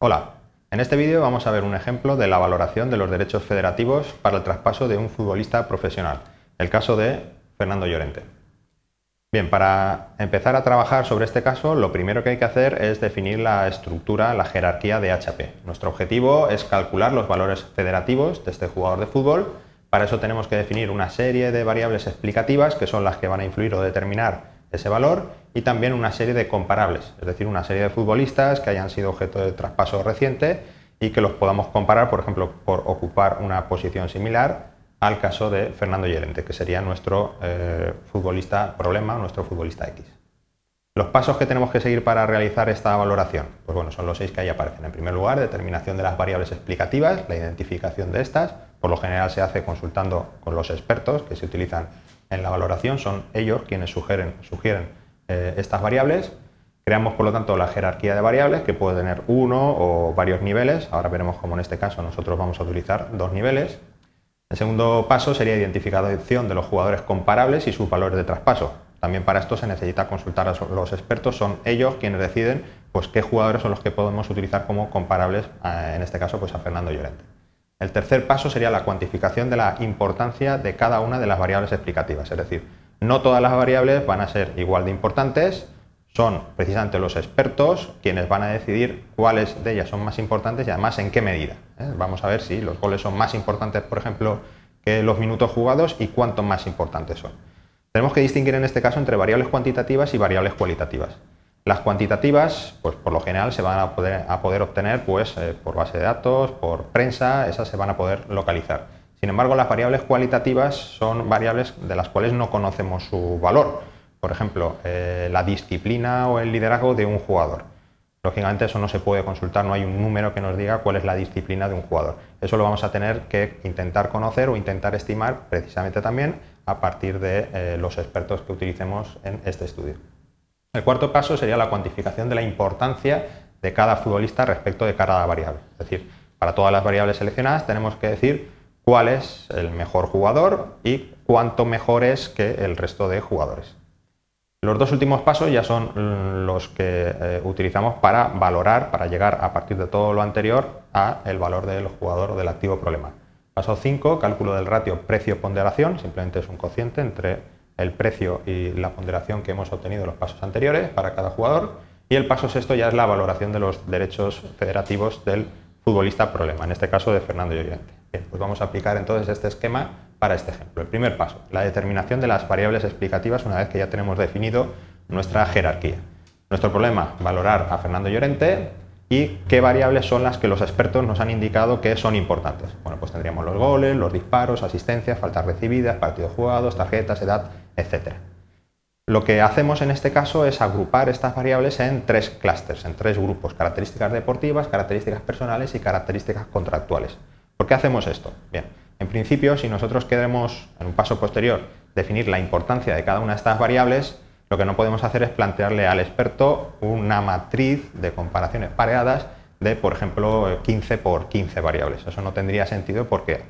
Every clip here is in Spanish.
Hola, en este vídeo vamos a ver un ejemplo de la valoración de los derechos federativos para el traspaso de un futbolista profesional, el caso de Fernando Llorente. Bien, para empezar a trabajar sobre este caso, lo primero que hay que hacer es definir la estructura, la jerarquía de HP. Nuestro objetivo es calcular los valores federativos de este jugador de fútbol. Para eso tenemos que definir una serie de variables explicativas que son las que van a influir o determinar ese valor y también una serie de comparables, es decir, una serie de futbolistas que hayan sido objeto de traspaso reciente y que los podamos comparar, por ejemplo, por ocupar una posición similar al caso de Fernando Llorente, que sería nuestro eh, futbolista problema, nuestro futbolista X. Los pasos que tenemos que seguir para realizar esta valoración, pues bueno, son los seis que ahí aparecen. En primer lugar, determinación de las variables explicativas, la identificación de estas, por lo general se hace consultando con los expertos que se utilizan en la valoración, son ellos quienes sugieren, eh, estas variables. Creamos, por lo tanto, la jerarquía de variables que puede tener uno o varios niveles. Ahora veremos cómo en este caso nosotros vamos a utilizar dos niveles. El segundo paso sería identificación de los jugadores comparables y sus valores de traspaso. También para esto se necesita consultar a los expertos, son ellos quienes deciden pues, qué jugadores son los que podemos utilizar como comparables, eh, en este caso pues, a Fernando Llorente. El tercer paso sería la cuantificación de la importancia de cada una de las variables explicativas, es decir, no todas las variables van a ser igual de importantes, son precisamente los expertos quienes van a decidir cuáles de ellas son más importantes y además en qué medida. ¿eh? Vamos a ver si los goles son más importantes, por ejemplo, que los minutos jugados y cuánto más importantes son. Tenemos que distinguir en este caso entre variables cuantitativas y variables cualitativas. Las cuantitativas, pues por lo general se van a poder, obtener pues, eh, por base de datos, por prensa, esas se van a poder localizar. Sin embargo, las variables cualitativas son variables de las cuales no conocemos su valor. Por ejemplo, eh, la disciplina o el liderazgo de un jugador. Lógicamente eso no se puede consultar, no hay un número que nos diga cuál es la disciplina de un jugador. Eso lo vamos a tener que intentar conocer o intentar estimar precisamente también a partir de eh, los expertos que utilicemos en este estudio. El cuarto paso sería la cuantificación de la importancia de cada futbolista respecto de cada variable. Es decir, para todas las variables seleccionadas tenemos que decir cuál es el mejor jugador y cuánto mejor es que el resto de jugadores. Los dos últimos pasos ya son los que eh, utilizamos para valorar, para llegar a partir de todo lo anterior a el valor del jugador o del activo problema. Paso 5, cálculo del ratio precio-ponderación, simplemente es un cociente entre el precio y la ponderación que hemos obtenido en los pasos anteriores para cada jugador. Y el paso sexto ya es la valoración de los derechos federativos del futbolista problema, en este caso de Fernando Llorente. Bien, pues vamos a aplicar entonces este esquema para este ejemplo. El primer paso, la determinación de las variables explicativas una vez que ya tenemos definido nuestra jerarquía. Nuestro problema, valorar a Fernando Llorente y qué variables son las que los expertos nos han indicado que son importantes. Bueno, pues tendríamos los goles, los disparos, asistencias, faltas recibidas, partidos jugados, tarjetas, edad, etc. Lo que hacemos en este caso es agrupar estas variables en tres clústeres, en tres grupos, características deportivas, características personales y características contractuales. ¿Por qué hacemos esto? Bien, en principio, si nosotros queremos, en un paso posterior, definir la importancia de cada una de estas variables, lo que no podemos hacer es plantearle al experto una matriz de comparaciones pareadas de, por ejemplo, 15 por 15 variables. Eso no tendría sentido porque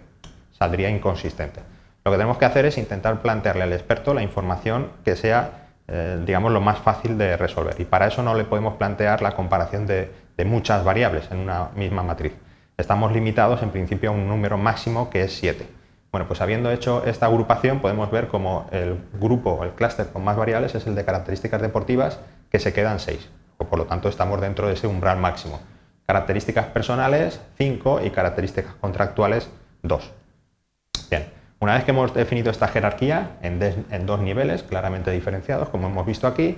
saldría inconsistente. Lo que tenemos que hacer es intentar plantearle al experto la información que sea, eh, digamos, lo más fácil de resolver. Y para eso no le podemos plantear la comparación de, de muchas variables en una misma matriz. Estamos limitados en principio a un número máximo que es 7. Bueno, pues habiendo hecho esta agrupación podemos ver como el grupo, el clúster con más variables es el de características deportivas que se quedan 6, o por lo tanto estamos dentro de ese umbral máximo. Características personales 5 y características contractuales 2. Bien, una vez que hemos definido esta jerarquía en dos niveles claramente diferenciados, como hemos visto aquí,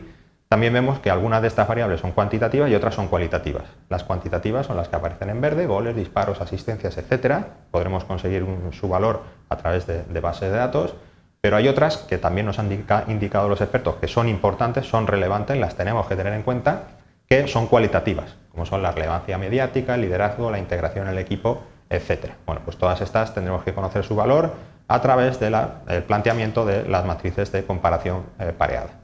también vemos que algunas de estas variables son cuantitativas y otras son cualitativas. Las cuantitativas son las que aparecen en verde, goles, disparos, asistencias, etc. Podremos conseguir su valor a través de, bases de datos, pero hay otras que también nos han indicado los expertos que son importantes, son relevantes, las tenemos que tener en cuenta, que son cualitativas, como son la relevancia mediática, el liderazgo, la integración en el equipo, etc. Bueno, pues todas estas tendremos que conocer su valor a través del planteamiento de las matrices de comparación eh, pareada.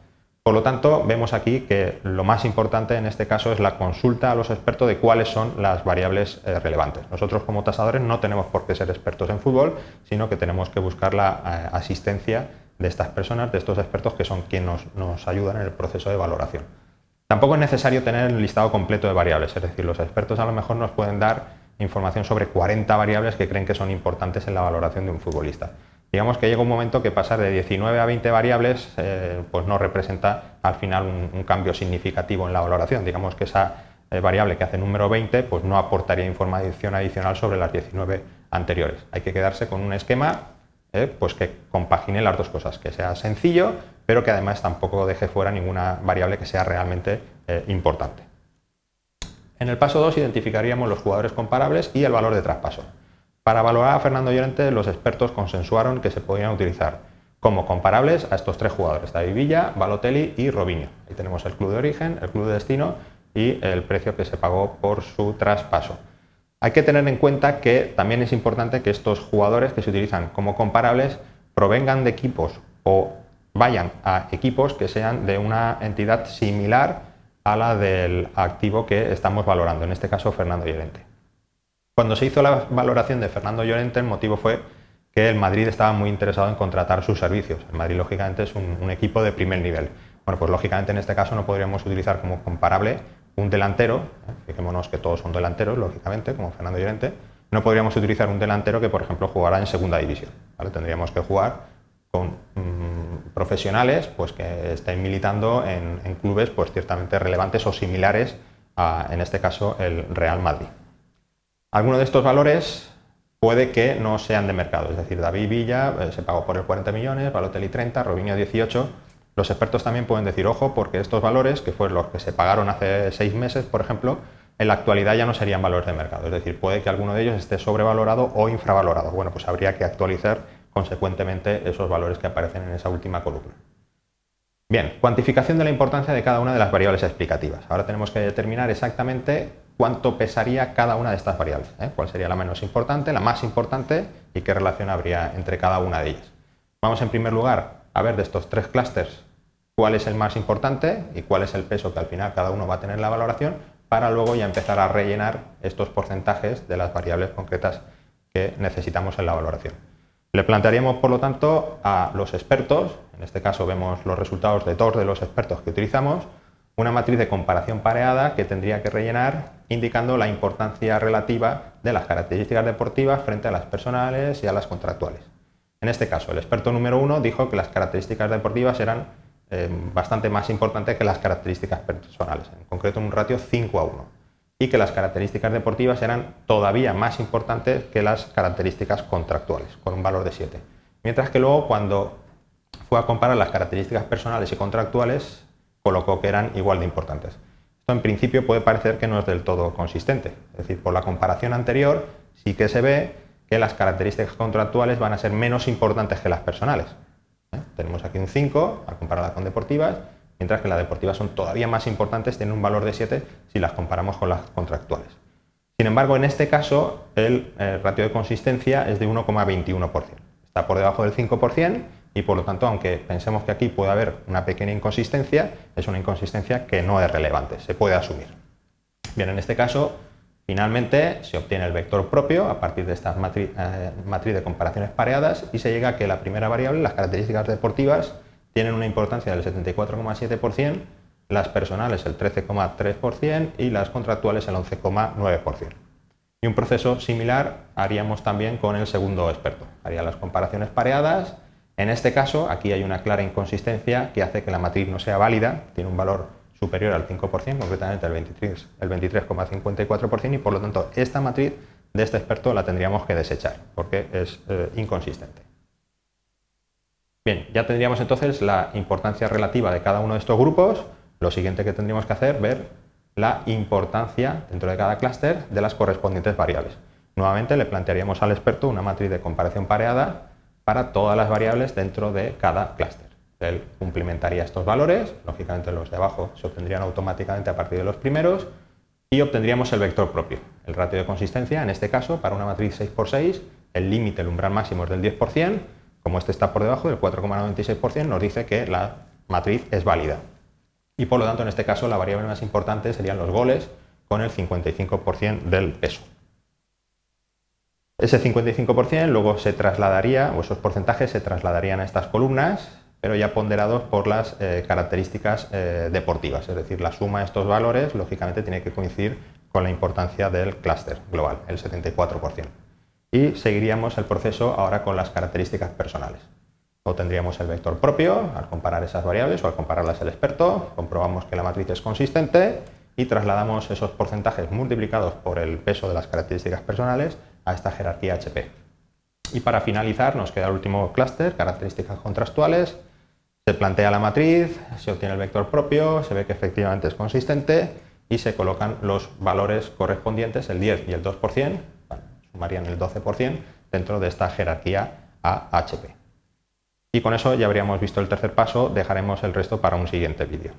Por lo tanto, vemos aquí que lo más importante en este caso es la consulta a los expertos de cuáles son las variables eh, relevantes. Nosotros como tasadores no tenemos por qué ser expertos en fútbol, sino que tenemos que buscar la eh, asistencia de estas personas, de estos expertos que son quienes nos, nos ayudan en el proceso de valoración. Tampoco es necesario tener el listado completo de variables, es decir, los expertos a lo mejor nos pueden dar información sobre 40 variables que creen que son importantes en la valoración de un futbolista. Digamos que llega un momento que pasar de 19 a 20 variables eh, pues no representa al final un, cambio significativo en la valoración. Digamos que esa eh, variable que hace número 20 pues no aportaría información adicional sobre las 19 anteriores. Hay que quedarse con un esquema eh, pues que compagine las dos cosas, que sea sencillo, pero que además tampoco deje fuera ninguna variable que sea realmente importante. En el paso 2 identificaríamos los jugadores comparables y el valor de traspaso. Para valorar a Fernando Llorente, los expertos consensuaron que se podían utilizar como comparables a estos tres jugadores, David Villa, Balotelli y Robinho. Ahí tenemos el club de origen, el club de destino y el precio que se pagó por su traspaso. Hay que tener en cuenta que también es importante que estos jugadores que se utilizan como comparables provengan de equipos o vayan a equipos que sean de una entidad similar a la del activo que estamos valorando, en este caso Fernando Llorente. Cuando se hizo la valoración de Fernando Llorente, el motivo fue que el Madrid estaba muy interesado en contratar sus servicios. El Madrid, lógicamente, es un, equipo de primer nivel. Bueno, pues lógicamente en este caso no podríamos utilizar como comparable un delantero, ¿eh? fijémonos que todos son delanteros, lógicamente, como Fernando Llorente, no podríamos utilizar un delantero que, por ejemplo, jugara en segunda división. Tendríamos que jugar con mm, profesionales pues, que estén militando en, clubes pues, ciertamente relevantes o similares a, en este caso, el Real Madrid. Algunos de estos valores puede que no sean de mercado, es decir, David Villa eh, se pagó por el 40 millones, Balotelli 30, Robinho 18, los expertos también pueden decir, ojo, porque estos valores, que fueron los que se pagaron hace seis meses, por ejemplo, en la actualidad ya no serían valores de mercado. Es decir, puede que alguno de ellos esté sobrevalorado o infravalorado. Bueno, pues habría que actualizar consecuentemente esos valores que aparecen en esa última columna. Bien, cuantificación de la importancia de cada una de las variables explicativas. Ahora tenemos que determinar exactamente cuánto pesaría cada una de estas variables. ¿eh? ¿Cuál sería la menos importante, la más importante y qué relación habría entre cada una de ellas? Vamos en primer lugar a ver de estos tres clústeres cuál es el más importante y cuál es el peso que al final cada uno va a tener en la valoración para luego ya empezar a rellenar estos porcentajes de las variables concretas que necesitamos en la valoración. Le plantearíamos, por lo tanto, a los expertos, en este caso vemos los resultados de dos de los expertos que utilizamos, una matriz de comparación pareada que tendría que rellenar indicando la importancia relativa de las características deportivas frente a las personales y a las contractuales. En este caso, el experto número uno dijo que las características deportivas eran eh, bastante más importante que las características personales, en concreto en un ratio 5 a 1, y que las características deportivas eran todavía más importantes que las características contractuales, con un valor de 7. Mientras que luego cuando fue a comparar las características personales y contractuales, colocó que eran igual de importantes. Esto en principio puede parecer que no es del todo consistente, es decir, por la comparación anterior sí que se ve que las características contractuales van a ser menos importantes que las personales. ¿eh? Tenemos aquí un 5 al compararlas con deportivas, mientras que las deportivas son todavía más importantes, tienen un valor de 7 si las comparamos con las contractuales. Sin embargo, en este caso, el eh, ratio de consistencia es de 1,21%. Está por debajo del 5% y por lo tanto, aunque pensemos que aquí puede haber una pequeña inconsistencia, es una inconsistencia que no es relevante, se puede asumir. Bien, en este caso, Finalmente se obtiene el vector propio a partir de esta eh, matriz, de comparaciones pareadas y se llega a que la primera variable, las características deportivas, tienen una importancia del 74,7%, las personales el 13,3% y las contractuales el 11,9%. Y un proceso similar haríamos también con el segundo experto. Haría las comparaciones pareadas. En este caso, aquí hay una clara inconsistencia que hace que la matriz no sea válida, tiene un valor superior al 5%, concretamente el 23,54%, el 23 y por lo tanto esta matriz de este experto la tendríamos que desechar porque es eh, inconsistente. Bien, ya tendríamos entonces la importancia relativa de cada uno de estos grupos. Lo siguiente que tendríamos que hacer, ver la importancia dentro de cada clúster de las correspondientes variables. Nuevamente le plantearíamos al experto una matriz de comparación pareada para todas las variables dentro de cada clúster. Él cumplimentaría estos valores, lógicamente los de abajo se obtendrían automáticamente a partir de los primeros y obtendríamos el vector propio. El ratio de consistencia, en este caso, para una matriz 6x6, el límite, el umbral máximo es del 10%, como este está por debajo del 4,96%, nos dice que la matriz es válida. Y por lo tanto, en este caso, la variable más importante serían los goles con el 55% del peso. Ese 55% luego se trasladaría, o esos porcentajes se trasladarían a estas columnas, pero ya ponderados por las eh, características eh, deportivas, es decir, la suma de estos valores lógicamente tiene que coincidir con la importancia del clúster global, el 74%. Y seguiríamos el proceso ahora con las características personales. O tendríamos el vector propio, al comparar esas variables o al compararlas el experto, comprobamos que la matriz es consistente y trasladamos esos porcentajes multiplicados por el peso de las características personales a esta jerarquía HP. Y para finalizar nos queda el último clúster, características contrastuales. Se plantea la matriz, se obtiene el vector propio, se ve que efectivamente es consistente y se colocan los valores correspondientes, el 10 y el 2%, sumarían el 12% dentro de esta jerarquía AHP. Y con eso ya habríamos visto el tercer paso, dejaremos el resto para un siguiente vídeo.